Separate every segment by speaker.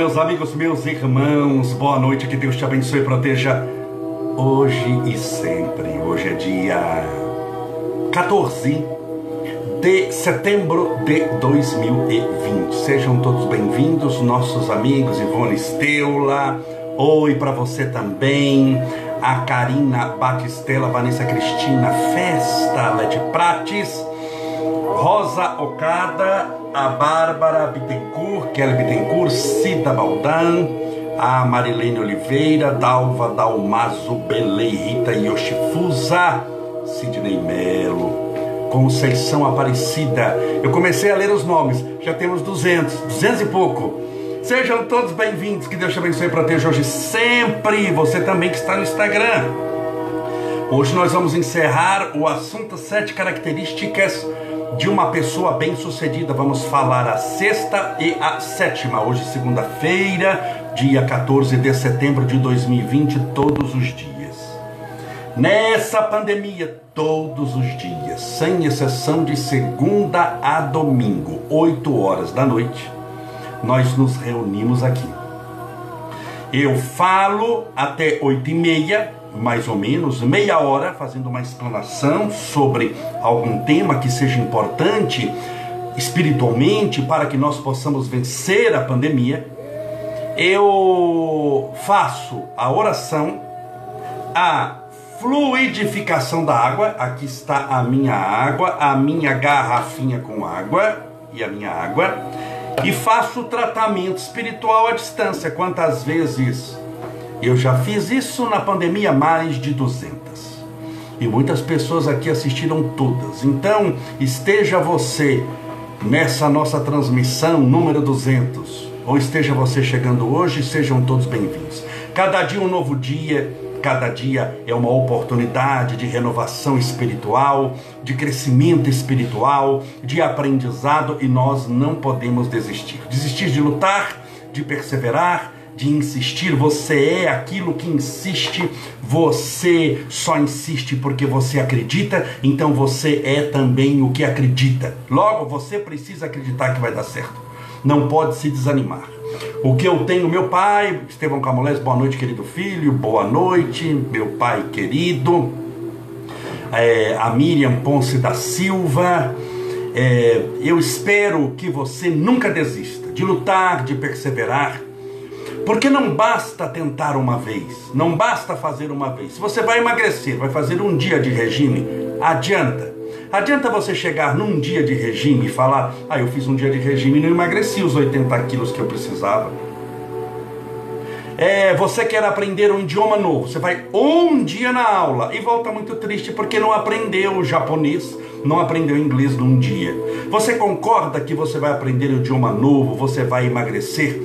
Speaker 1: meus amigos, meus irmãos, boa noite, que Deus te abençoe e proteja hoje e sempre. Hoje é dia 14 de setembro de 2020. Sejam todos bem-vindos, nossos amigos Ivone Steula. Oi para você também, a Karina Batistela, Vanessa Cristina Festa, Lete Prates, Rosa Ocada, a Bárbara Bittencourt, Kelly Bittencourt, Cida Baldan, a Marilene Oliveira, Dalva Dalmazo, Belei, Rita Yoshifusa, Sidney Melo, Conceição Aparecida. Eu comecei a ler os nomes, já temos 200, 200 e pouco. Sejam todos bem-vindos, que Deus te abençoe e proteja hoje sempre. Você também que está no Instagram. Hoje nós vamos encerrar o assunto sete características de uma pessoa bem-sucedida. Vamos falar a sexta e a sétima. Hoje, segunda-feira, dia 14 de setembro de 2020, todos os dias. Nessa pandemia, todos os dias, sem exceção de segunda a domingo, 8 horas da noite, nós nos reunimos aqui. Eu falo até 8 e meia, mais ou menos meia hora fazendo uma explanação sobre algum tema que seja importante espiritualmente para que nós possamos vencer a pandemia. Eu faço a oração, a fluidificação da água. Aqui está a minha água, a minha garrafinha com água e a minha água. E faço tratamento espiritual à distância. Quantas vezes eu já fiz isso na pandemia, mais de 200. E muitas pessoas aqui assistiram todas. Então, esteja você nessa nossa transmissão número 200, ou esteja você chegando hoje, sejam todos bem-vindos. Cada dia um novo dia, cada dia é uma oportunidade de renovação espiritual, de crescimento espiritual, de aprendizado e nós não podemos desistir. Desistir de lutar, de perseverar, de insistir, você é aquilo que insiste, você só insiste porque você acredita, então você é também o que acredita. Logo, você precisa acreditar que vai dar certo. Não pode se desanimar. O que eu tenho, meu pai, Estevão Camolés, boa noite, querido filho, boa noite, meu pai querido, é, a Miriam Ponce da Silva, é, eu espero que você nunca desista de lutar, de perseverar, porque não basta tentar uma vez, não basta fazer uma vez. Se você vai emagrecer, vai fazer um dia de regime, adianta. Adianta você chegar num dia de regime e falar: Ah, eu fiz um dia de regime e não emagreci os 80 quilos que eu precisava. É, você quer aprender um idioma novo, você vai um dia na aula e volta muito triste porque não aprendeu japonês, não aprendeu inglês num dia. Você concorda que você vai aprender um idioma novo, você vai emagrecer?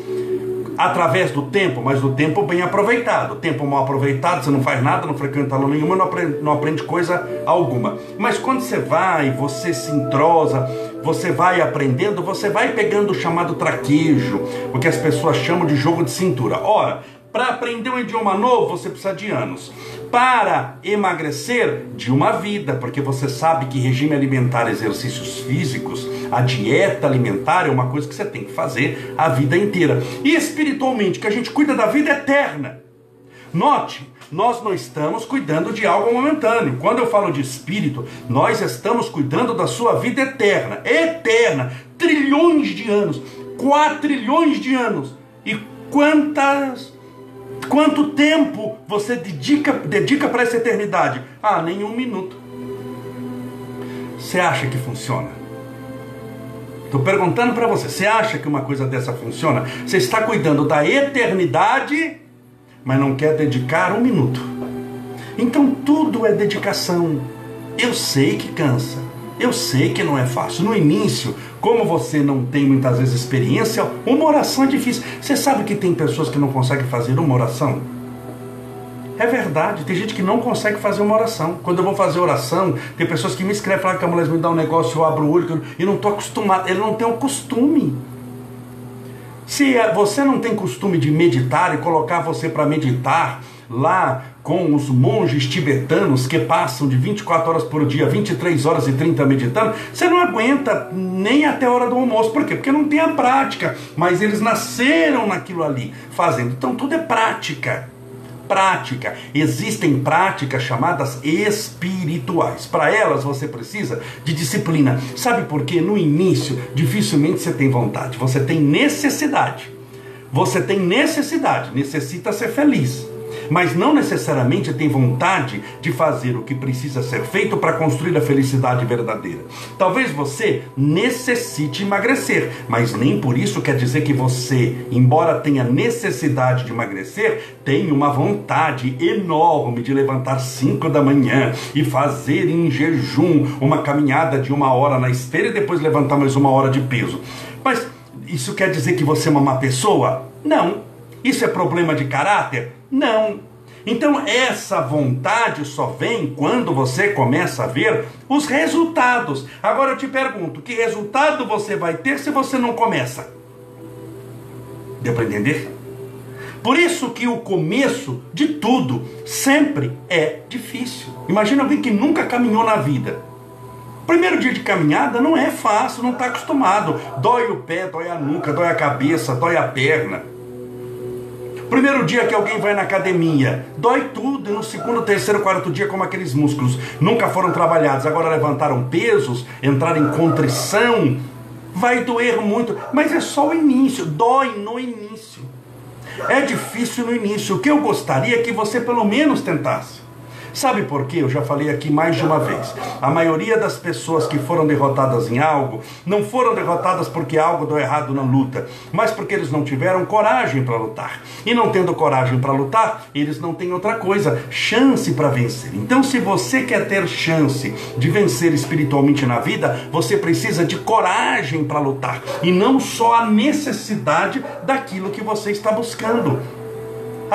Speaker 1: Através do tempo, mas do tempo bem aproveitado. Tempo mal aproveitado, você não faz nada, não frequenta aula nenhuma, não aprende, não aprende coisa alguma. Mas quando você vai, você se entrosa, você vai aprendendo, você vai pegando o chamado traquejo, o que as pessoas chamam de jogo de cintura. Ora, para aprender um idioma novo, você precisa de anos. Para emagrecer, de uma vida, porque você sabe que regime alimentar, exercícios físicos, a dieta alimentar é uma coisa que você tem que fazer a vida inteira. E espiritualmente, que a gente cuida da vida eterna. Note, nós não estamos cuidando de algo momentâneo. Quando eu falo de espírito, nós estamos cuidando da sua vida eterna. Eterna. Trilhões de anos. Quatrilhões de anos. E quantas Quanto tempo você dedica, dedica para essa eternidade? Ah, nem um minuto. Você acha que funciona? Estou perguntando para você: você acha que uma coisa dessa funciona? Você está cuidando da eternidade, mas não quer dedicar um minuto. Então tudo é dedicação. Eu sei que cansa. Eu sei que não é fácil. No início, como você não tem muitas vezes experiência, uma oração é difícil. Você sabe que tem pessoas que não conseguem fazer uma oração? É verdade, tem gente que não consegue fazer uma oração. Quando eu vou fazer oração, tem pessoas que me escrevem, falam que a mulher me dá um negócio, eu abro o olho e não estou acostumado. Ele não tem o costume. Se é, você não tem costume de meditar e colocar você para meditar lá com os monges tibetanos que passam de 24 horas por dia, 23 horas e 30 meditando, você não aguenta nem até a hora do almoço. Por quê? Porque não tem a prática, mas eles nasceram naquilo ali, fazendo. Então tudo é prática prática. Existem práticas chamadas espirituais. Para elas você precisa de disciplina. Sabe por quê? No início, dificilmente você tem vontade, você tem necessidade. Você tem necessidade, necessita ser feliz mas não necessariamente tem vontade de fazer o que precisa ser feito para construir a felicidade verdadeira. Talvez você necessite emagrecer, mas nem por isso quer dizer que você, embora tenha necessidade de emagrecer, tem uma vontade enorme de levantar 5 da manhã e fazer em jejum uma caminhada de uma hora na esteira e depois levantar mais uma hora de peso. Mas isso quer dizer que você é uma má pessoa? Não. Isso é problema de caráter? Não. Então, essa vontade só vem quando você começa a ver os resultados. Agora eu te pergunto: que resultado você vai ter se você não começa? Deu para entender? Por isso que o começo de tudo sempre é difícil. Imagina alguém que nunca caminhou na vida. Primeiro dia de caminhada não é fácil, não está acostumado. Dói o pé, dói a nuca, dói a cabeça, dói a perna. Primeiro dia que alguém vai na academia, dói tudo, e no segundo, terceiro, quarto dia, como aqueles músculos nunca foram trabalhados, agora levantaram pesos, entraram em contrição, vai doer muito, mas é só o início, dói no início. É difícil no início. O que eu gostaria é que você pelo menos tentasse. Sabe por quê? Eu já falei aqui mais de uma vez. A maioria das pessoas que foram derrotadas em algo não foram derrotadas porque algo deu errado na luta, mas porque eles não tiveram coragem para lutar. E não tendo coragem para lutar, eles não têm outra coisa, chance para vencer. Então, se você quer ter chance de vencer espiritualmente na vida, você precisa de coragem para lutar e não só a necessidade daquilo que você está buscando.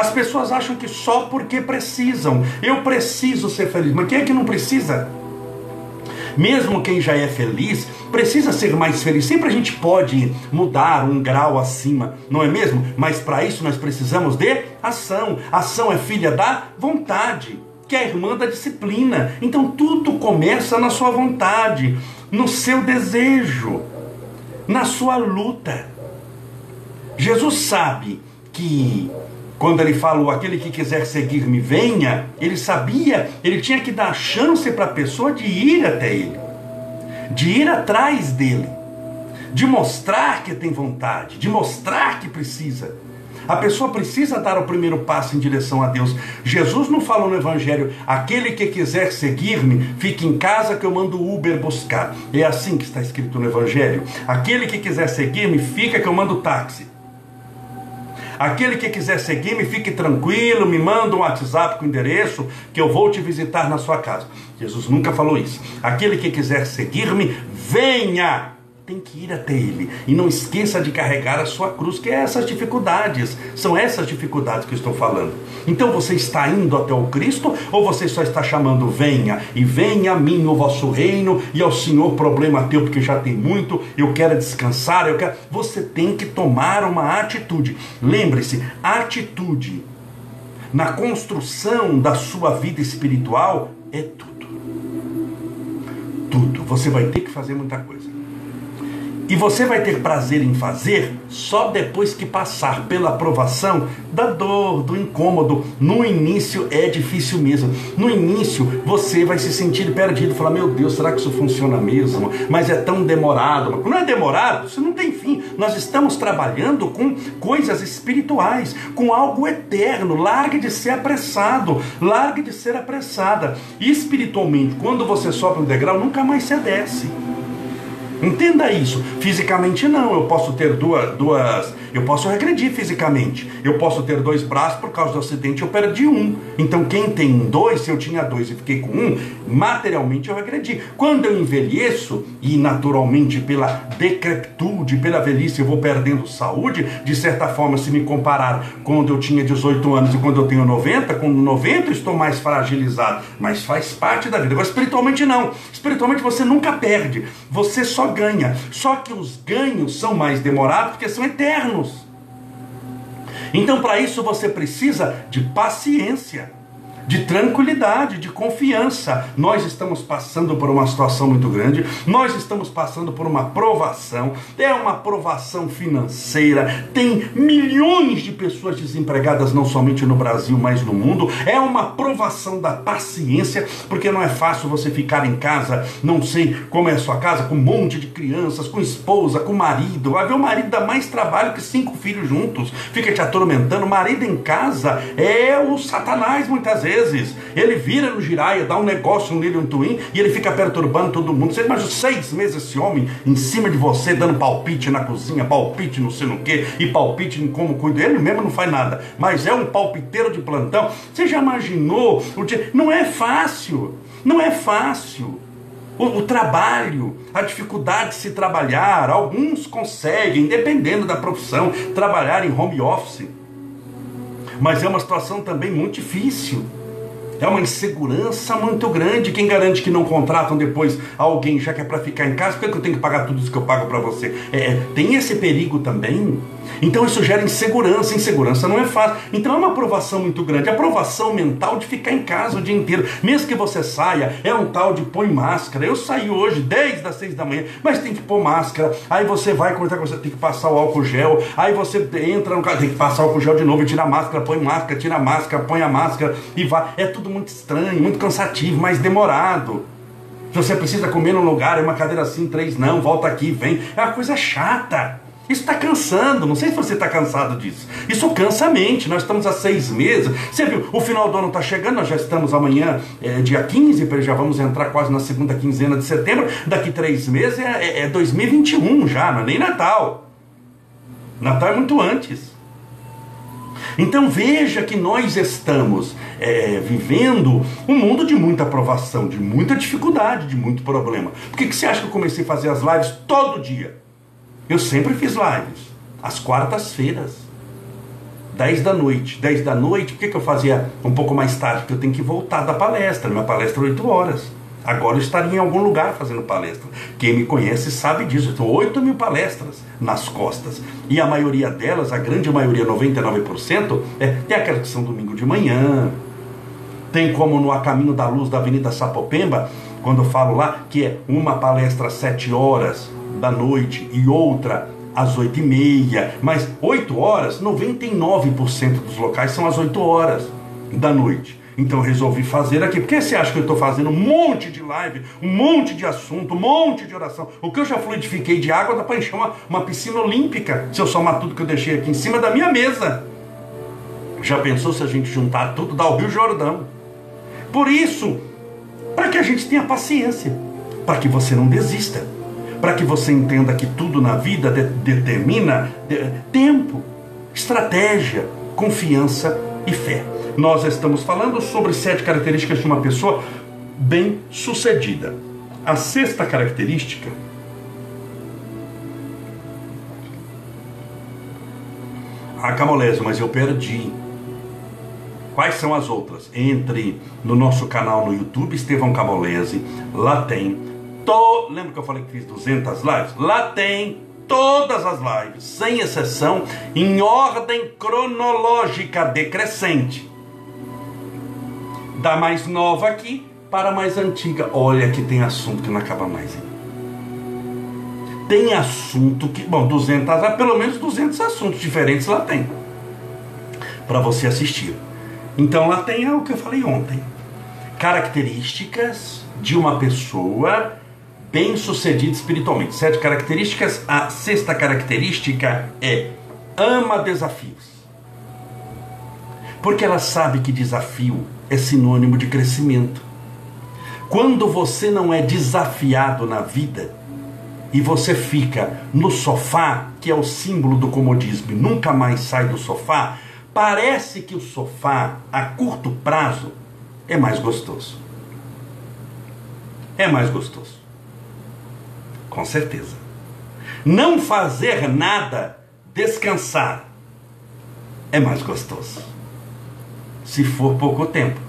Speaker 1: As pessoas acham que só porque precisam. Eu preciso ser feliz. Mas quem é que não precisa? Mesmo quem já é feliz, precisa ser mais feliz. Sempre a gente pode mudar um grau acima, não é mesmo? Mas para isso nós precisamos de ação. Ação é filha da vontade, que é a irmã da disciplina. Então tudo começa na sua vontade, no seu desejo, na sua luta. Jesus sabe que quando ele falou, aquele que quiser seguir-me, venha, ele sabia, ele tinha que dar chance para a pessoa de ir até ele, de ir atrás dele, de mostrar que tem vontade, de mostrar que precisa. A pessoa precisa dar o primeiro passo em direção a Deus. Jesus não falou no Evangelho: aquele que quiser seguir-me, fique em casa que eu mando o Uber buscar. É assim que está escrito no Evangelho. Aquele que quiser seguir-me, fica que eu mando o táxi. Aquele que quiser seguir-me, fique tranquilo, me manda um WhatsApp com o endereço que eu vou te visitar na sua casa. Jesus nunca falou isso. Aquele que quiser seguir-me, venha tem que ir até Ele. E não esqueça de carregar a sua cruz, que é essas dificuldades. São essas dificuldades que eu estou falando. Então você está indo até o Cristo ou você só está chamando, venha, e venha a mim o vosso reino, e ao Senhor problema teu, porque já tem muito, eu quero descansar, eu quero. Você tem que tomar uma atitude. Lembre-se, atitude na construção da sua vida espiritual é tudo. Tudo. Você vai ter que fazer muita coisa. E você vai ter prazer em fazer só depois que passar pela aprovação da dor, do incômodo. No início é difícil mesmo. No início você vai se sentir perdido, falar: "Meu Deus, será que isso funciona mesmo?" Mas é tão demorado. Não é demorado, isso não tem fim. Nós estamos trabalhando com coisas espirituais, com algo eterno. Largue de ser apressado, largue de ser apressada. E espiritualmente, quando você sobe um degrau, nunca mais se desce. Entenda isso. Fisicamente não. Eu posso ter duas, duas. Eu posso regredir fisicamente. Eu posso ter dois braços por causa do acidente, eu perdi um. Então quem tem dois, se eu tinha dois e fiquei com um, materialmente eu regredi. Quando eu envelheço, e naturalmente pela decrepitude, pela velhice, eu vou perdendo saúde, de certa forma, se me comparar quando eu tinha 18 anos e quando eu tenho 90, com 90 eu estou mais fragilizado. Mas faz parte da vida. Agora, espiritualmente não. Espiritualmente você nunca perde. Você só ganha. Só que os ganhos são mais demorados porque são eternos. Então, para isso, você precisa de paciência de tranquilidade, de confiança. Nós estamos passando por uma situação muito grande, nós estamos passando por uma provação, é uma provação financeira, tem milhões de pessoas desempregadas, não somente no Brasil, mas no mundo. É uma provação da paciência, porque não é fácil você ficar em casa, não sei como é a sua casa, com um monte de crianças, com esposa, com marido. Vai ver o marido dá mais trabalho que cinco filhos juntos, fica te atormentando. O marido em casa é o satanás muitas vezes vezes ele vira no giraia, dá um negócio nele, um twin, e ele fica perturbando todo mundo. Você imagina seis meses esse homem em cima de você, dando palpite na cozinha, palpite não sei no que, e palpite em como cuida. Ele mesmo não faz nada, mas é um palpiteiro de plantão. Você já imaginou? Não é fácil, não é fácil. O, o, trabalho, a dificuldade de se trabalhar, alguns conseguem, dependendo da profissão, trabalhar em home office. Mas é uma situação também muito difícil é uma insegurança muito grande. Quem garante que não contratam depois alguém já que é para ficar em casa? Por que eu tenho que pagar tudo isso que eu pago para você? É, é, tem esse perigo também. Então isso gera insegurança. Insegurança não é fácil. Então é uma aprovação muito grande. Aprovação mental de ficar em casa o dia inteiro. Mesmo que você saia, é um tal de põe máscara. Eu saí hoje, 10 das 6 da manhã, mas tem que pôr máscara. Aí você vai cortar, você tem que passar o álcool gel. Aí você entra no carro, tem que passar o álcool gel de novo, tira a máscara, põe máscara, tira a máscara, põe a máscara e vai. É tudo muito estranho, muito cansativo, mais demorado. Você precisa comer num lugar, é uma cadeira assim, três não, volta aqui, vem. É uma coisa chata. Isso está cansando, não sei se você está cansado disso. Isso cansa a mente, nós estamos há seis meses. Você viu, o final do ano está chegando, nós já estamos amanhã, é, dia 15, já vamos entrar quase na segunda quinzena de setembro. Daqui três meses é, é, é 2021 já, não é nem Natal. Natal é muito antes. Então veja que nós estamos é, vivendo um mundo de muita aprovação, de muita dificuldade, de muito problema. Por que, que você acha que eu comecei a fazer as lives todo dia? Eu sempre fiz lives, às quartas-feiras, 10 da noite. 10 da noite, por que, que eu fazia um pouco mais tarde? Porque eu tenho que voltar da palestra, minha palestra é 8 horas. Agora eu estaria em algum lugar fazendo palestra. Quem me conhece sabe disso. Eu tenho 8 mil palestras nas costas. E a maioria delas, a grande maioria, 99%, é, tem aquelas que são domingo de manhã. Tem como no A Caminho da Luz da Avenida Sapopemba, quando eu falo lá, que é uma palestra às 7 horas da noite e outra às 8 e meia. Mas 8 horas, 99% dos locais são às 8 horas da noite. Então resolvi fazer aqui. Por que você acha que eu estou fazendo um monte de live, um monte de assunto, um monte de oração? O que eu já fluidifiquei de água dá para encher uma, uma piscina olímpica, se eu somar tudo que eu deixei aqui em cima da minha mesa. Já pensou se a gente juntar tudo, dá o Rio Jordão? Por isso, para que a gente tenha paciência, para que você não desista, para que você entenda que tudo na vida de, determina de, tempo, estratégia, confiança e fé nós estamos falando sobre sete características de uma pessoa bem sucedida. A sexta característica a Camolésio, mas eu perdi. Quais são as outras? Entre no nosso canal no YouTube, Estevão Camolese, lá tem. To... Lembra que eu falei que fiz 200 lives? Lá tem todas as lives, sem exceção, em ordem cronológica decrescente da mais nova aqui para a mais antiga. Olha que tem assunto que não acaba mais. Hein? Tem assunto que, bom, 200, pelo menos 200 assuntos diferentes lá tem. Para você assistir. Então lá tem o que eu falei ontem. Características de uma pessoa bem sucedida espiritualmente. Sete características. A sexta característica é ama desafios. Porque ela sabe que desafio é sinônimo de crescimento. Quando você não é desafiado na vida e você fica no sofá, que é o símbolo do comodismo, e nunca mais sai do sofá, parece que o sofá, a curto prazo, é mais gostoso. É mais gostoso. Com certeza. Não fazer nada, descansar, é mais gostoso se for pouco tempo.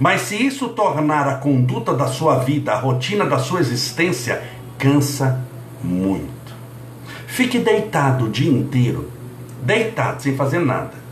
Speaker 1: Mas se isso tornar a conduta da sua vida, a rotina da sua existência, cansa muito. Fique deitado o dia inteiro, deitado, sem fazer nada.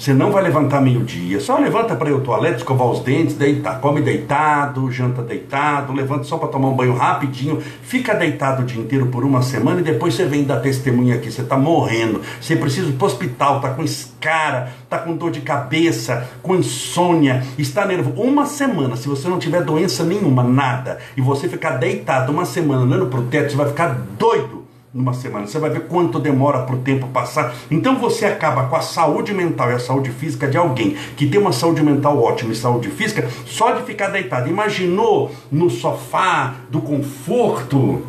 Speaker 1: Você não vai levantar meio-dia, só levanta para ir ao toalete, escovar os dentes, deitar. Come deitado, janta deitado, levanta só para tomar um banho rapidinho, fica deitado o dia inteiro por uma semana e depois você vem dar testemunha aqui. Você está morrendo, você precisa ir para o hospital, está com escara, está com dor de cabeça, com insônia, está nervoso. Uma semana, se você não tiver doença nenhuma, nada, e você ficar deitado uma semana olhando para o teto, você vai ficar doido numa semana. Você vai ver quanto demora para o tempo passar. Então você acaba com a saúde mental e a saúde física de alguém que tem uma saúde mental ótima e saúde física só de ficar deitado. Imaginou no sofá do conforto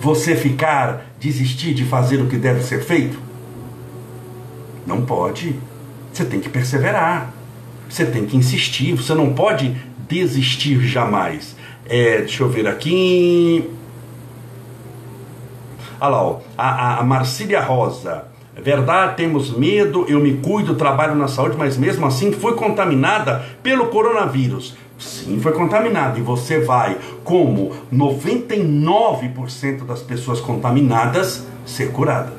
Speaker 1: você ficar, desistir de fazer o que deve ser feito? Não pode. Você tem que perseverar. Você tem que insistir. Você não pode desistir jamais. É, deixa eu ver aqui. Olha lá, ó, a, a Marcília Rosa. Verdade, temos medo, eu me cuido, trabalho na saúde, mas mesmo assim foi contaminada pelo coronavírus. Sim, foi contaminada. E você vai, como 99% das pessoas contaminadas, ser curada.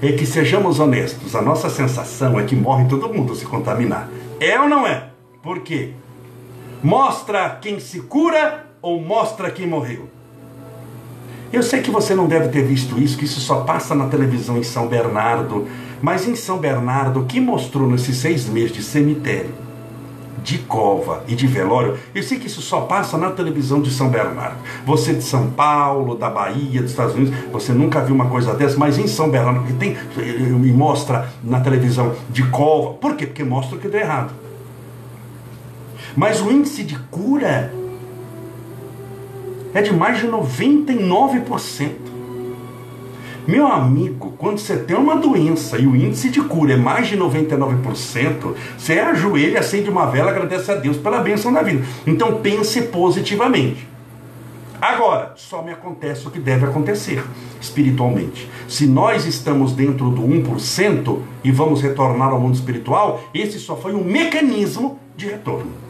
Speaker 1: É que sejamos honestos, a nossa sensação é que morre todo mundo se contaminar. É ou não é? Por quê? Mostra quem se cura ou mostra quem morreu? Eu sei que você não deve ter visto isso, que isso só passa na televisão em São Bernardo, mas em São Bernardo, o que mostrou nesses seis meses de cemitério, de cova e de velório, eu sei que isso só passa na televisão de São Bernardo. Você de São Paulo, da Bahia, dos Estados Unidos, você nunca viu uma coisa dessa, mas em São Bernardo, que tem, me mostra na televisão de cova. Por quê? Porque mostra o que deu errado. Mas o índice de cura é de mais de 99%. Meu amigo, quando você tem uma doença e o índice de cura é mais de 99%, você ajoelha, acende uma vela, agradece a Deus pela bênção da vida. Então pense positivamente. Agora, só me acontece o que deve acontecer espiritualmente. Se nós estamos dentro do 1% e vamos retornar ao mundo espiritual, esse só foi um mecanismo de retorno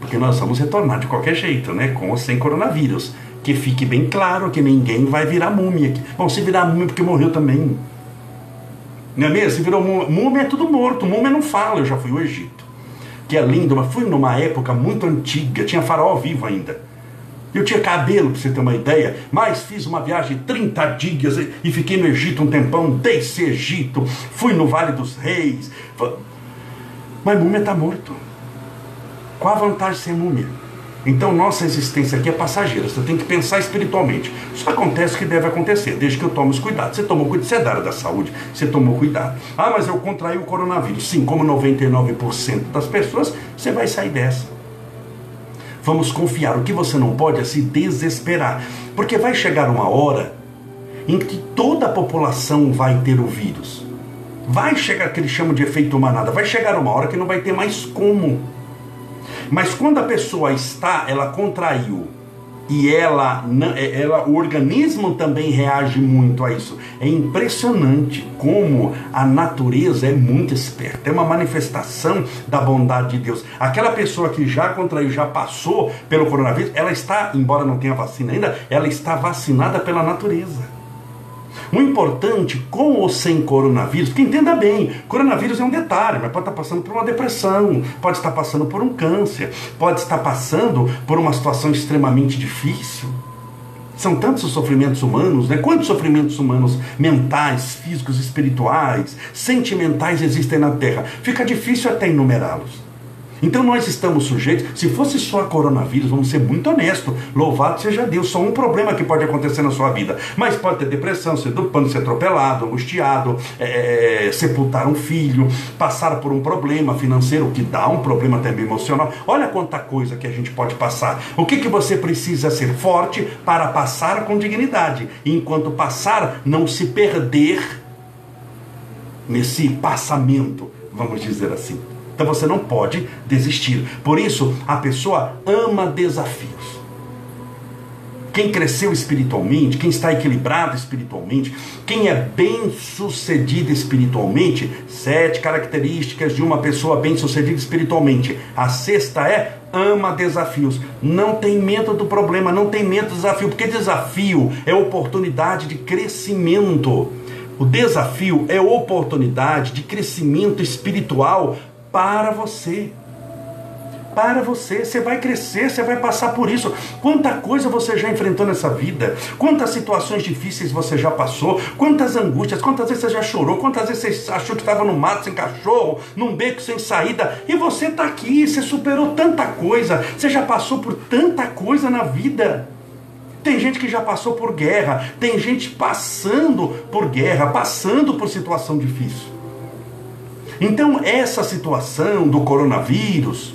Speaker 1: porque nós vamos retornar de qualquer jeito, né? Com ou sem coronavírus. Que fique bem claro que ninguém vai virar múmia. Bom, se virar múmia porque morreu também. Não é mesmo? Se virou múmia, múmia é tudo morto. Múmia não fala. Eu já fui ao Egito. Que é lindo, mas fui numa época muito antiga. Tinha faraó vivo ainda. Eu tinha cabelo, para você ter uma ideia, mas fiz uma viagem de 30 dias e fiquei no Egito um tempão, desse Egito, fui no Vale dos Reis. Mas múmia está morto. Qual a vantagem de ser múmia? Então nossa existência aqui é passageira, você tem que pensar espiritualmente. Isso acontece o que deve acontecer, desde que eu tome os cuidados. Você tomou cuidado, você é da área da saúde, você tomou cuidado. Ah, mas eu contraí o coronavírus. Sim, como 99% das pessoas, você vai sair dessa. Vamos confiar. O que você não pode é se desesperar. Porque vai chegar uma hora em que toda a população vai ter o vírus. Vai chegar aquele chama de efeito manada. Vai chegar uma hora que não vai ter mais como. Mas quando a pessoa está, ela contraiu e ela, é, ela, o organismo também reage muito a isso. É impressionante como a natureza é muito esperta, é uma manifestação da bondade de Deus. Aquela pessoa que já contraiu, já passou pelo coronavírus, ela está, embora não tenha vacina ainda, ela está vacinada pela natureza. O importante, com ou sem coronavírus, porque entenda bem, coronavírus é um detalhe, mas pode estar passando por uma depressão, pode estar passando por um câncer, pode estar passando por uma situação extremamente difícil. São tantos os sofrimentos humanos, né? Quantos sofrimentos humanos mentais, físicos, espirituais, sentimentais existem na Terra? Fica difícil até enumerá-los. Então nós estamos sujeitos, se fosse só coronavírus, vamos ser muito honestos, louvado seja Deus, só um problema que pode acontecer na sua vida, mas pode ter depressão, ser dupando, ser atropelado, angustiado, é, é, sepultar um filho, passar por um problema financeiro que dá um problema também emocional. Olha quanta coisa que a gente pode passar. O que, que você precisa ser forte para passar com dignidade, e enquanto passar, não se perder nesse passamento, vamos dizer assim. Então você não pode desistir. Por isso, a pessoa ama desafios. Quem cresceu espiritualmente, quem está equilibrado espiritualmente, quem é bem sucedido espiritualmente, sete características de uma pessoa bem sucedida espiritualmente. A sexta é ama desafios. Não tem medo do problema, não tem medo do desafio, porque desafio é oportunidade de crescimento. O desafio é oportunidade de crescimento espiritual para você. Para você. Você vai crescer, você vai passar por isso. Quanta coisa você já enfrentou nessa vida, quantas situações difíceis você já passou, quantas angústias, quantas vezes você já chorou, quantas vezes você achou que estava no mato sem cachorro, num beco sem saída, e você está aqui, você superou tanta coisa, você já passou por tanta coisa na vida. Tem gente que já passou por guerra, tem gente passando por guerra, passando por situação difícil. Então, essa situação do coronavírus,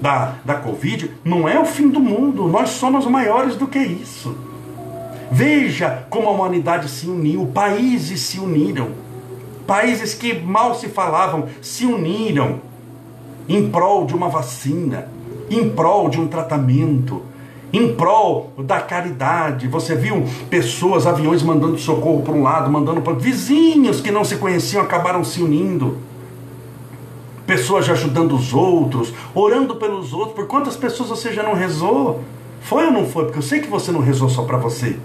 Speaker 1: da, da Covid, não é o fim do mundo. Nós somos maiores do que isso. Veja como a humanidade se uniu, países se uniram. Países que mal se falavam se uniram em prol de uma vacina, em prol de um tratamento, em prol da caridade. Você viu pessoas, aviões mandando socorro para um lado, mandando para vizinhos que não se conheciam acabaram se unindo pessoas ajudando os outros, orando pelos outros. Por quantas pessoas você já não rezou? Foi ou não foi? Porque eu sei que você não rezou só para você.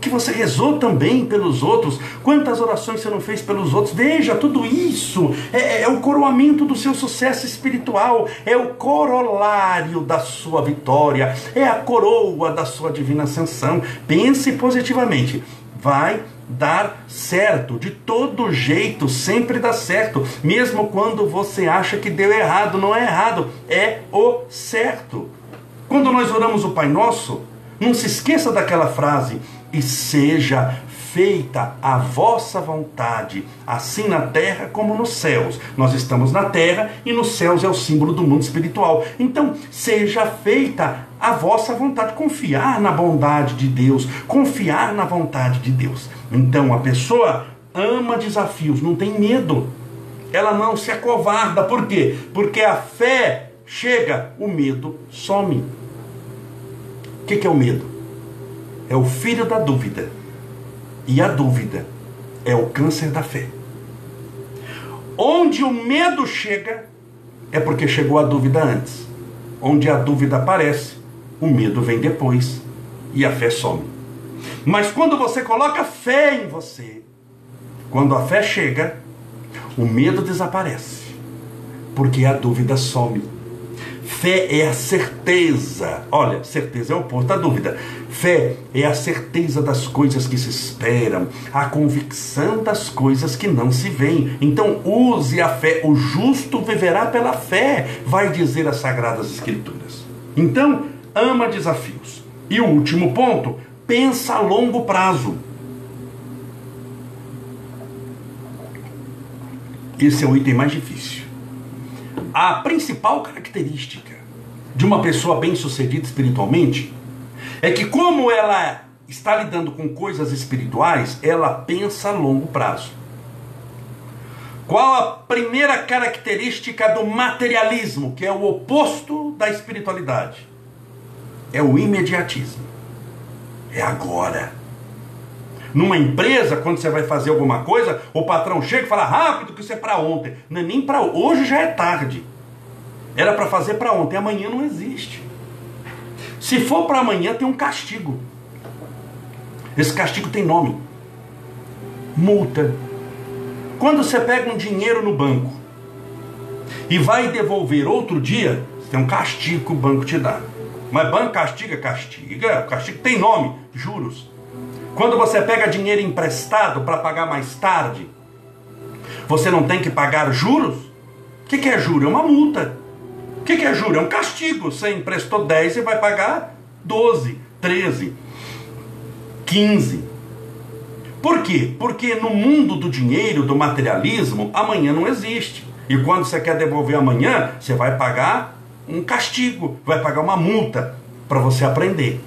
Speaker 1: Que você rezou também pelos outros. Quantas orações você não fez pelos outros? Veja, tudo isso é, é o coroamento do seu sucesso espiritual, é o corolário da sua vitória, é a coroa da sua divina ascensão. Pense positivamente. Vai dar certo. De todo jeito, sempre dá certo. Mesmo quando você acha que deu errado, não é errado, é o certo. Quando nós oramos o Pai Nosso, não se esqueça daquela frase: e seja feita a vossa vontade, assim na terra como nos céus. Nós estamos na terra e nos céus é o símbolo do mundo espiritual. Então, seja feita a vossa vontade, confiar na bondade de Deus, confiar na vontade de Deus. Então, a pessoa ama desafios, não tem medo. Ela não se acovarda. Por quê? Porque a fé chega, o medo some. O que é o medo? É o filho da dúvida. E a dúvida é o câncer da fé. Onde o medo chega, é porque chegou a dúvida antes. Onde a dúvida aparece, o medo vem depois e a fé some. Mas quando você coloca fé em você, quando a fé chega, o medo desaparece, porque a dúvida some. Fé é a certeza. Olha, certeza é o oposto da dúvida. Fé é a certeza das coisas que se esperam, a convicção das coisas que não se veem. Então, use a fé. O justo viverá pela fé, vai dizer as Sagradas Escrituras. Então, ama desafios. E o último ponto, pensa a longo prazo. Esse é o item mais difícil. A principal característica de uma pessoa bem-sucedida espiritualmente é que, como ela está lidando com coisas espirituais, ela pensa a longo prazo. Qual a primeira característica do materialismo, que é o oposto da espiritualidade? É o imediatismo. É agora. Numa empresa, quando você vai fazer alguma coisa, o patrão chega e fala rápido que isso é para ontem. Não é nem para hoje já é tarde. Era para fazer para ontem, amanhã não existe. Se for para amanhã, tem um castigo. Esse castigo tem nome: multa. Quando você pega um dinheiro no banco e vai devolver outro dia, tem um castigo que o banco te dá. Mas banco castiga, castiga. Castigo tem nome: juros. Quando você pega dinheiro emprestado para pagar mais tarde, você não tem que pagar juros? O que, que é juro? É uma multa. O que, que é juro? É um castigo. Você emprestou 10 e vai pagar 12, 13, 15. Por quê? Porque no mundo do dinheiro, do materialismo, amanhã não existe. E quando você quer devolver amanhã, você vai pagar um castigo, vai pagar uma multa para você aprender.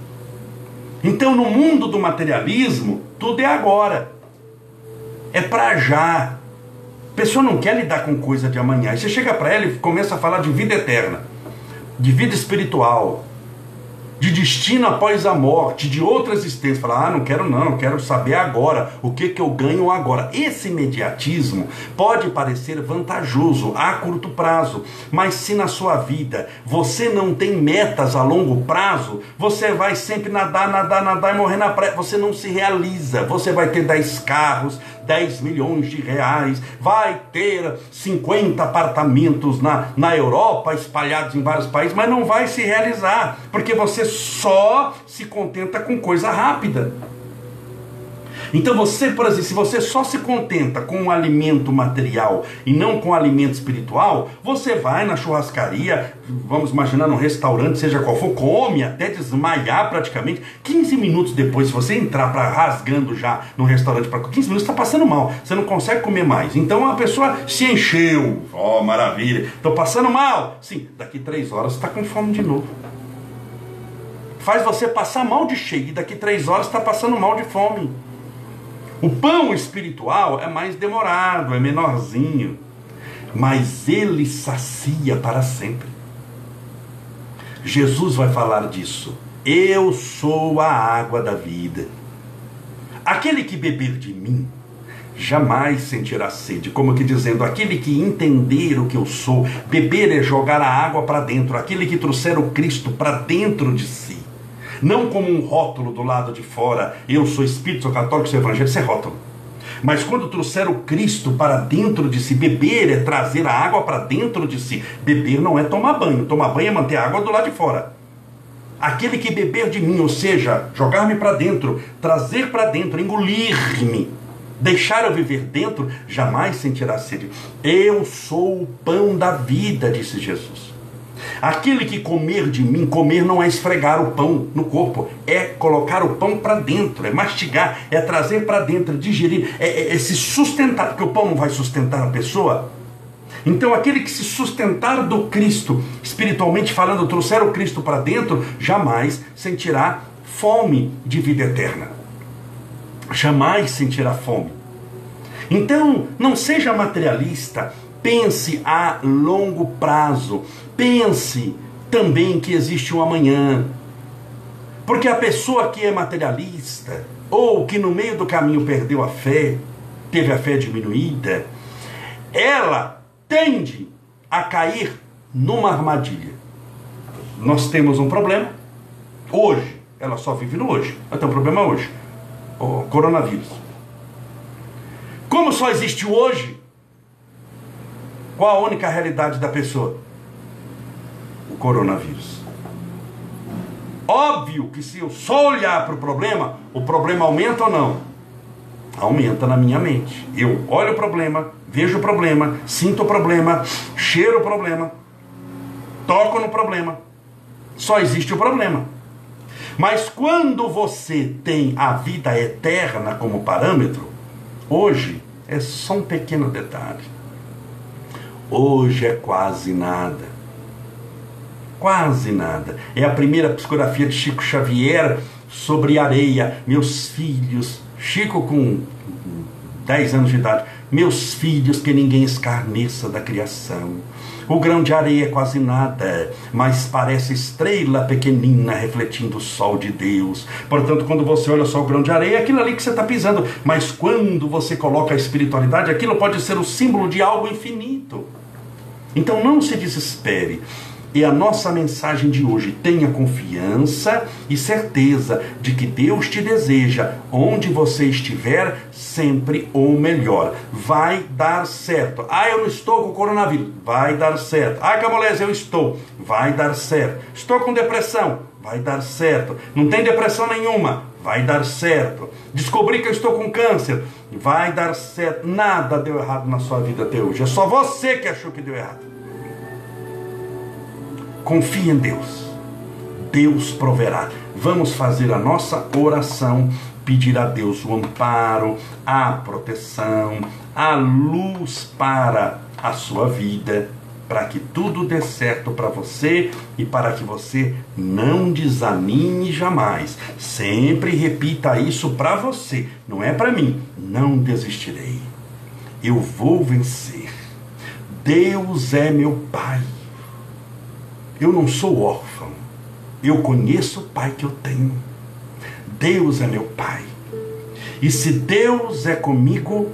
Speaker 1: Então, no mundo do materialismo, tudo é agora. É para já. A pessoa não quer lidar com coisa de amanhã. Aí você chega para ela e começa a falar de vida eterna, de vida espiritual, de destino após a morte, de outra existência. Falar, ah, não quero não, quero saber agora o que, que eu ganho agora. Esse imediatismo pode parecer vantajoso a curto prazo, mas se na sua vida você não tem metas a longo prazo, você vai sempre nadar, nadar, nadar e morrer na praia. Você não se realiza. Você vai ter 10 carros, 10 milhões de reais, vai ter 50 apartamentos na, na Europa, espalhados em vários países, mas não vai se realizar, porque você só se contenta com coisa rápida. Então você, por exemplo, se você só se contenta com um alimento material e não com um alimento espiritual, você vai na churrascaria, vamos imaginar num restaurante, seja qual for, come até desmaiar praticamente. 15 minutos depois, se você entrar para rasgando já no restaurante para 15 minutos, está passando mal. Você não consegue comer mais. Então a pessoa se encheu. Oh, maravilha. Estou passando mal. Sim, daqui três horas está com fome de novo faz você passar mal de cheio e daqui três horas está passando mal de fome. O pão espiritual é mais demorado, é menorzinho, mas ele sacia para sempre. Jesus vai falar disso. Eu sou a água da vida. Aquele que beber de mim jamais sentirá sede, como que dizendo, aquele que entender o que eu sou, beber é jogar a água para dentro, aquele que trouxer o Cristo para dentro de si não como um rótulo do lado de fora, eu sou espírito, sou católico, sou evangélico, isso é rótulo. Mas quando trouxer o Cristo para dentro de si, beber é trazer a água para dentro de si. Beber não é tomar banho, tomar banho é manter a água do lado de fora. Aquele que beber de mim, ou seja, jogar-me para dentro, trazer para dentro, engolir-me, deixar eu viver dentro, jamais sentirá sede. Eu sou o pão da vida, disse Jesus. Aquele que comer de mim, comer não é esfregar o pão no corpo, é colocar o pão para dentro, é mastigar, é trazer para dentro, digerir, é, é, é se sustentar, porque o pão não vai sustentar a pessoa. Então, aquele que se sustentar do Cristo, espiritualmente falando, trouxer o Cristo para dentro, jamais sentirá fome de vida eterna. Jamais sentirá fome. Então, não seja materialista, pense a longo prazo. Pense também que existe um amanhã. Porque a pessoa que é materialista, ou que no meio do caminho perdeu a fé, teve a fé diminuída, ela tende a cair numa armadilha. Nós temos um problema hoje, ela só vive no hoje. Ela tem um problema hoje, o coronavírus. Como só existe o hoje, qual a única realidade da pessoa? Coronavírus. Óbvio que se eu só olhar para o problema, o problema aumenta ou não? Aumenta na minha mente. Eu olho o problema, vejo o problema, sinto o problema, cheiro o problema, toco no problema. Só existe o problema. Mas quando você tem a vida eterna como parâmetro, hoje é só um pequeno detalhe. Hoje é quase nada. Quase nada. É a primeira psicografia de Chico Xavier sobre areia. Meus filhos, Chico com 10 anos de idade, meus filhos, que ninguém escarneça da criação. O grão de areia é quase nada, mas parece estrela pequenina refletindo o sol de Deus. Portanto, quando você olha só o grão de areia, é aquilo ali que você está pisando. Mas quando você coloca a espiritualidade, aquilo pode ser o símbolo de algo infinito. Então não se desespere. E a nossa mensagem de hoje: tenha confiança e certeza de que Deus te deseja, onde você estiver, sempre o melhor. Vai dar certo. Ah, eu não estou com coronavírus. Vai dar certo. Ah, Camolés, eu estou. Vai dar certo. Estou com depressão. Vai dar certo. Não tem depressão nenhuma. Vai dar certo. Descobri que eu estou com câncer. Vai dar certo. Nada deu errado na sua vida até hoje. É só você que achou que deu errado. Confie em Deus. Deus proverá. Vamos fazer a nossa oração, pedir a Deus o amparo, a proteção, a luz para a sua vida, para que tudo dê certo para você e para que você não desanime jamais. Sempre repita isso para você, não é para mim. Não desistirei. Eu vou vencer. Deus é meu Pai. Eu não sou órfão. Eu conheço o Pai que eu tenho. Deus é meu Pai. E se Deus é comigo,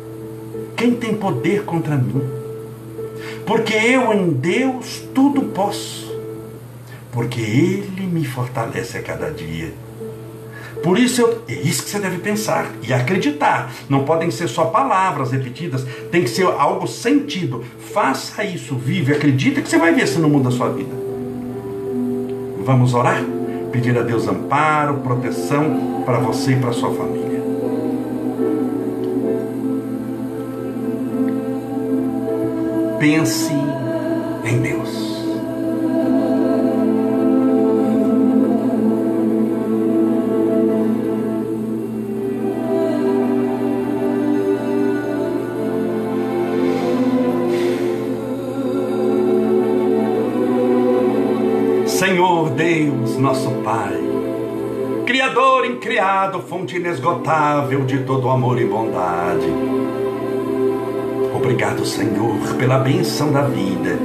Speaker 1: quem tem poder contra mim? Porque eu em Deus tudo posso. Porque Ele me fortalece a cada dia. Por isso eu, é isso que você deve pensar e acreditar. Não podem ser só palavras repetidas, tem que ser algo sentido. Faça isso, vive, acredita que você vai ver se não muda a sua vida. Vamos orar? Pedir a Deus amparo, proteção para você e para sua família. Pense em Deus. Deus, nosso Pai, Criador incriado, fonte inesgotável de todo amor e bondade. Obrigado, Senhor, pela benção da vida.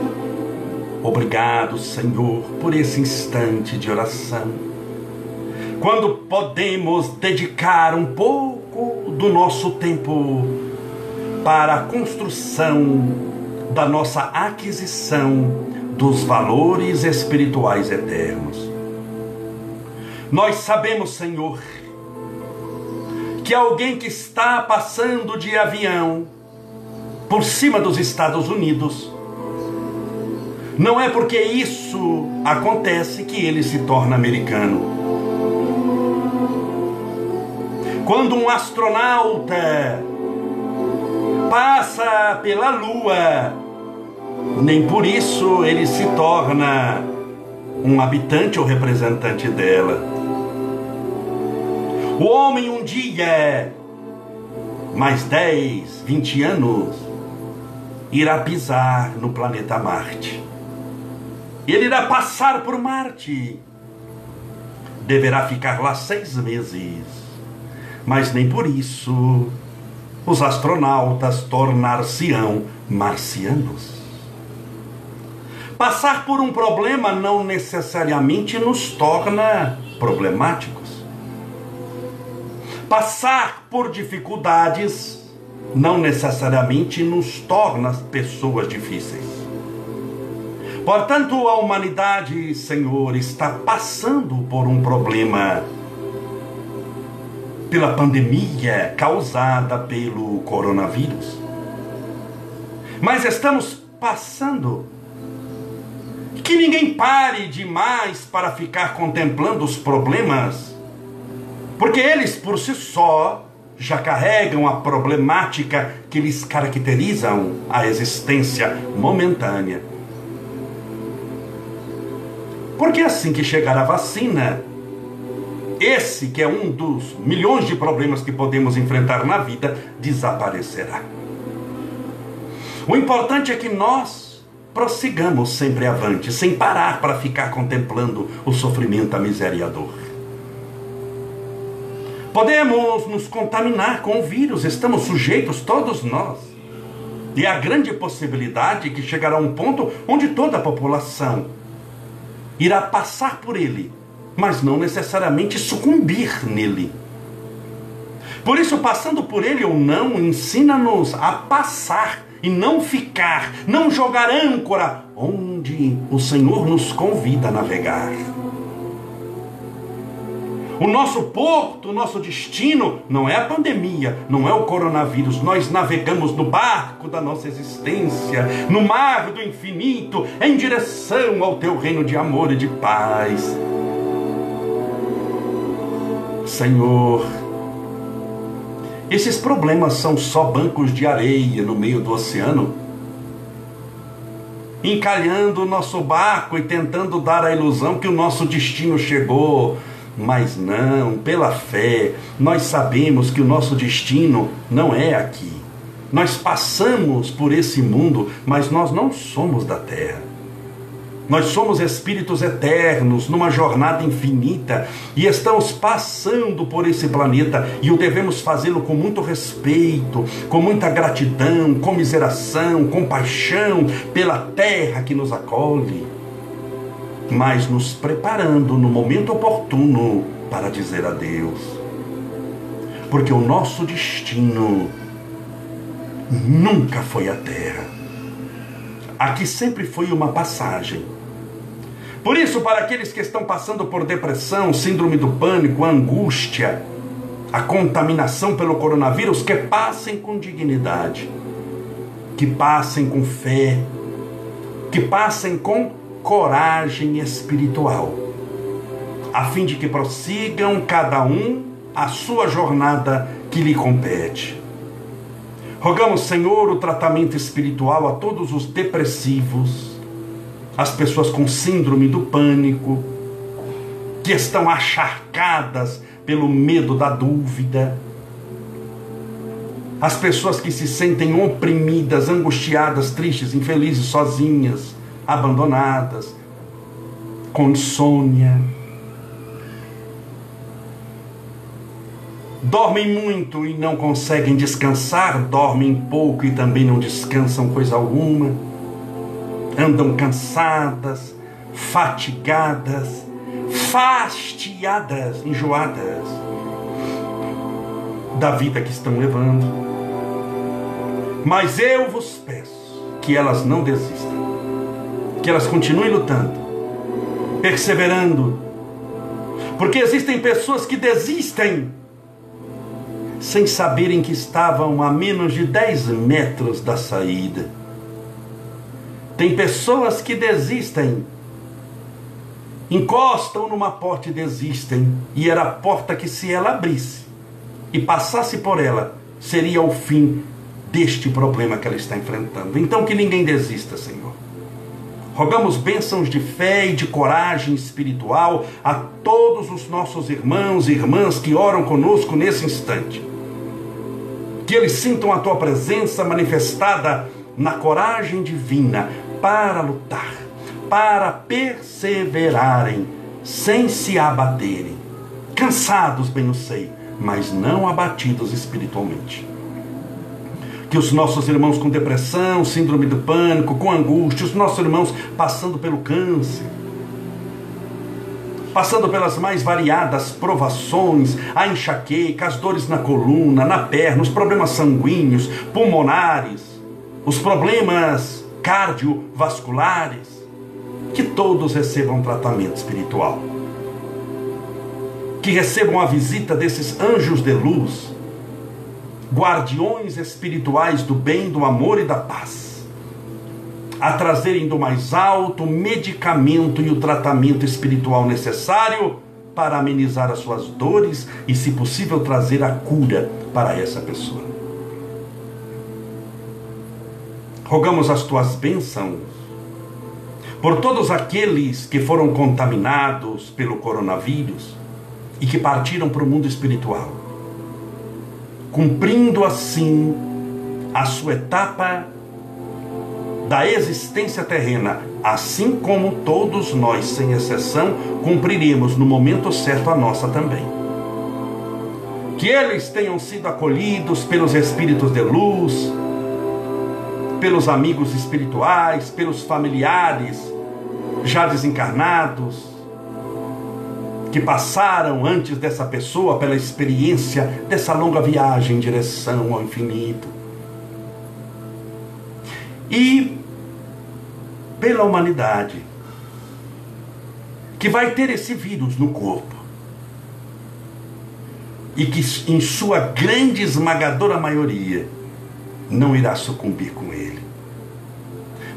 Speaker 1: Obrigado, Senhor, por esse instante de oração. Quando podemos dedicar um pouco do nosso tempo para a construção da nossa aquisição dos valores espirituais eternos. Nós sabemos, Senhor, que alguém que está passando de avião por cima dos Estados Unidos, não é porque isso acontece que ele se torna americano. Quando um astronauta passa pela Lua, nem por isso ele se torna um habitante ou representante dela. O homem um dia, mais 10, 20 anos, irá pisar no planeta Marte. Ele irá passar por Marte. Deverá ficar lá seis meses. Mas nem por isso os astronautas tornar-se-ão marcianos. Passar por um problema não necessariamente nos torna problemáticos. Passar por dificuldades não necessariamente nos torna pessoas difíceis. Portanto, a humanidade, Senhor, está passando por um problema pela pandemia causada pelo coronavírus. Mas estamos passando que ninguém pare demais para ficar contemplando os problemas, porque eles por si só já carregam a problemática que lhes caracterizam a existência momentânea. Porque assim que chegar a vacina, esse que é um dos milhões de problemas que podemos enfrentar na vida, desaparecerá. O importante é que nós prossigamos sempre avante, sem parar para ficar contemplando o sofrimento, a miséria e a dor. Podemos nos contaminar com o vírus, estamos sujeitos todos nós. E há grande possibilidade que chegará um ponto onde toda a população irá passar por ele, mas não necessariamente sucumbir nele. Por isso, passando por ele ou não, ensina-nos a passar e não ficar, não jogar âncora onde o Senhor nos convida a navegar. O nosso porto, o nosso destino não é a pandemia, não é o coronavírus. Nós navegamos no barco da nossa existência, no mar do infinito, em direção ao teu reino de amor e de paz. Senhor, esses problemas são só bancos de areia no meio do oceano? Encalhando o nosso barco e tentando dar a ilusão que o nosso destino chegou. Mas não, pela fé, nós sabemos que o nosso destino não é aqui. Nós passamos por esse mundo, mas nós não somos da terra. Nós somos espíritos eternos numa jornada infinita e estamos passando por esse planeta e o devemos fazê-lo com muito respeito, com muita gratidão, comiseração, compaixão pela terra que nos acolhe. mas nos preparando no momento oportuno para dizer adeus. Porque o nosso destino nunca foi a terra. Aqui sempre foi uma passagem. Por isso, para aqueles que estão passando por depressão, síndrome do pânico, angústia, a contaminação pelo coronavírus, que passem com dignidade, que passem com fé, que passem com coragem espiritual, a fim de que prossigam cada um a sua jornada que lhe compete. Rogamos, Senhor, o tratamento espiritual a todos os depressivos, as pessoas com síndrome do pânico, que estão acharcadas pelo medo da dúvida, as pessoas que se sentem oprimidas, angustiadas, tristes, infelizes, sozinhas, abandonadas, com insônia. Dormem muito e não conseguem descansar, dormem pouco e também não descansam coisa alguma. Andam cansadas, fatigadas, fastiadas, enjoadas da vida que estão levando. Mas eu vos peço que elas não desistam, que elas continuem lutando, perseverando, porque existem pessoas que desistem sem saberem que estavam a menos de 10 metros da saída. Tem pessoas que desistem encostam numa porta e desistem, e era a porta que, se ela abrisse e passasse por ela, seria o fim deste problema que ela está enfrentando. Então, que ninguém desista, Senhor. Rogamos bênçãos de fé e de coragem espiritual a todos os nossos irmãos e irmãs que oram conosco nesse instante. Que eles sintam a tua presença manifestada na coragem divina para lutar para perseverarem, sem se abaterem. Cansados, bem eu sei, mas não abatidos espiritualmente. Que os nossos irmãos com depressão, síndrome do pânico, com angústia, os nossos irmãos passando pelo câncer, passando pelas mais variadas provações, a enxaqueca, as dores na coluna, na perna, os problemas sanguíneos, pulmonares, os problemas cardiovasculares, que todos recebam tratamento espiritual. Que recebam a visita desses anjos de luz, guardiões espirituais do bem, do amor e da paz, a trazerem do mais alto o medicamento e o tratamento espiritual necessário para amenizar as suas dores e, se possível, trazer a cura para essa pessoa. Rogamos as tuas bênçãos por todos aqueles que foram contaminados pelo coronavírus e que partiram para o mundo espiritual, cumprindo assim a sua etapa da existência terrena, assim como todos nós, sem exceção, cumpriremos no momento certo a nossa também. Que eles tenham sido acolhidos pelos espíritos de luz, pelos amigos espirituais, pelos familiares, já desencarnados, que passaram antes dessa pessoa pela experiência dessa longa viagem em direção ao infinito. E pela humanidade, que vai ter esse vírus no corpo. E que, em sua grande esmagadora maioria, não irá sucumbir com ele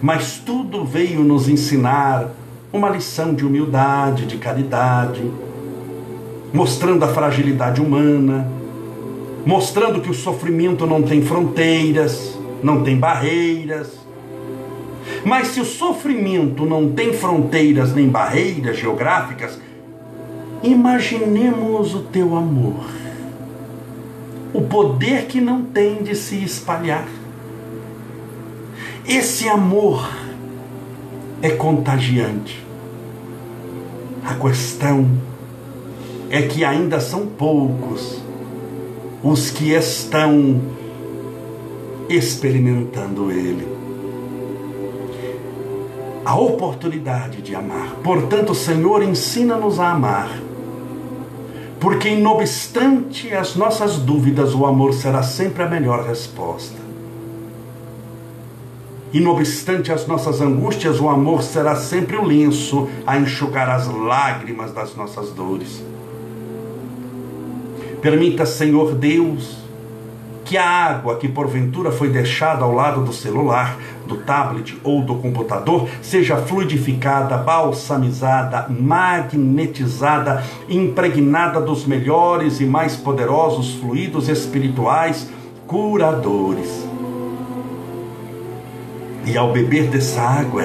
Speaker 1: mas tudo veio nos ensinar uma lição de humildade, de caridade, mostrando a fragilidade humana, mostrando que o sofrimento não tem fronteiras, não tem barreiras. Mas se o sofrimento não tem fronteiras nem barreiras geográficas, imaginemos o teu amor, o poder que não tem de se espalhar. Esse amor é contagiante. A questão é que ainda são poucos os que estão experimentando ele. a oportunidade de amar. Portanto, Senhor, ensina-nos a amar. Porque, não obstante as nossas dúvidas, o amor será sempre a melhor resposta. E, não obstante as nossas angústias, o amor será sempre o lenço a enxugar as lágrimas das nossas dores. Permita, Senhor Deus, que a água que porventura foi deixada ao lado do celular, do tablet ou do computador seja fluidificada, balsamizada, magnetizada, impregnada dos melhores e mais poderosos fluidos espirituais curadores. E ao beber dessa água,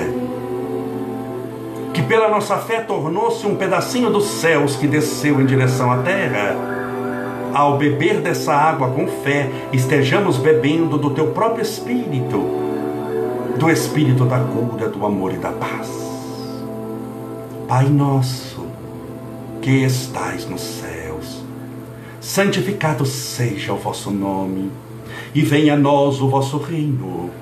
Speaker 1: que pela nossa fé tornou-se um pedacinho dos céus que desceu em direção à terra, ao beber dessa água com fé, estejamos bebendo do teu próprio Espírito, do Espírito da cura, do amor e da paz. Pai nosso, que estais nos céus, santificado seja o vosso nome, e venha a nós o vosso reino,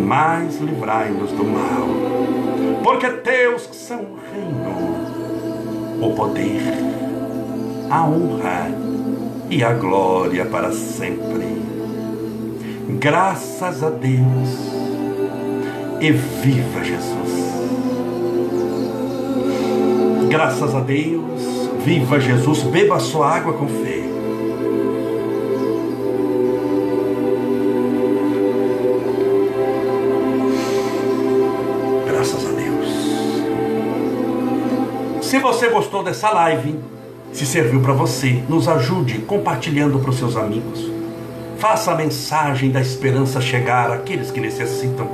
Speaker 1: mas livrai-nos do mal. Porque teus são o reino, o poder, a honra e a glória para sempre. Graças a Deus e viva Jesus. Graças a Deus, viva Jesus, beba a sua água com fé. Você gostou dessa live, se serviu para você, nos ajude compartilhando para os seus amigos. Faça a mensagem da esperança chegar àqueles que necessitam.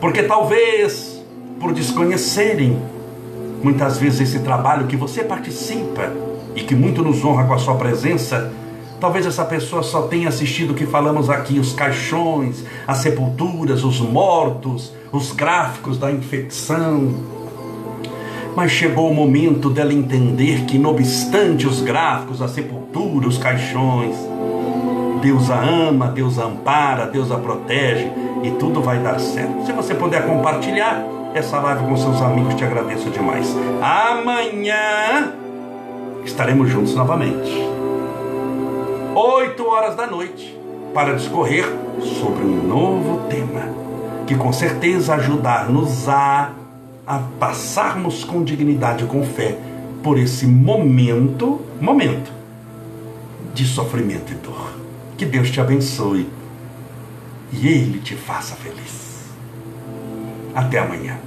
Speaker 1: Porque talvez, por desconhecerem muitas vezes esse trabalho que você participa e que muito nos honra com a sua presença, talvez essa pessoa só tenha assistido o que falamos aqui, os caixões, as sepulturas, os mortos, os gráficos da infecção, mas chegou o momento dela entender que, não obstante os gráficos, a sepultura, os caixões, Deus a ama, Deus a ampara, Deus a protege e tudo vai dar certo. Se você puder compartilhar essa live com seus amigos, te agradeço demais. Amanhã estaremos juntos novamente. 8 horas da noite para discorrer sobre um novo tema que com certeza ajudar-nos a a passarmos com dignidade, com fé, por esse momento, momento de sofrimento e dor. Que Deus te abençoe e Ele te faça feliz. Até amanhã.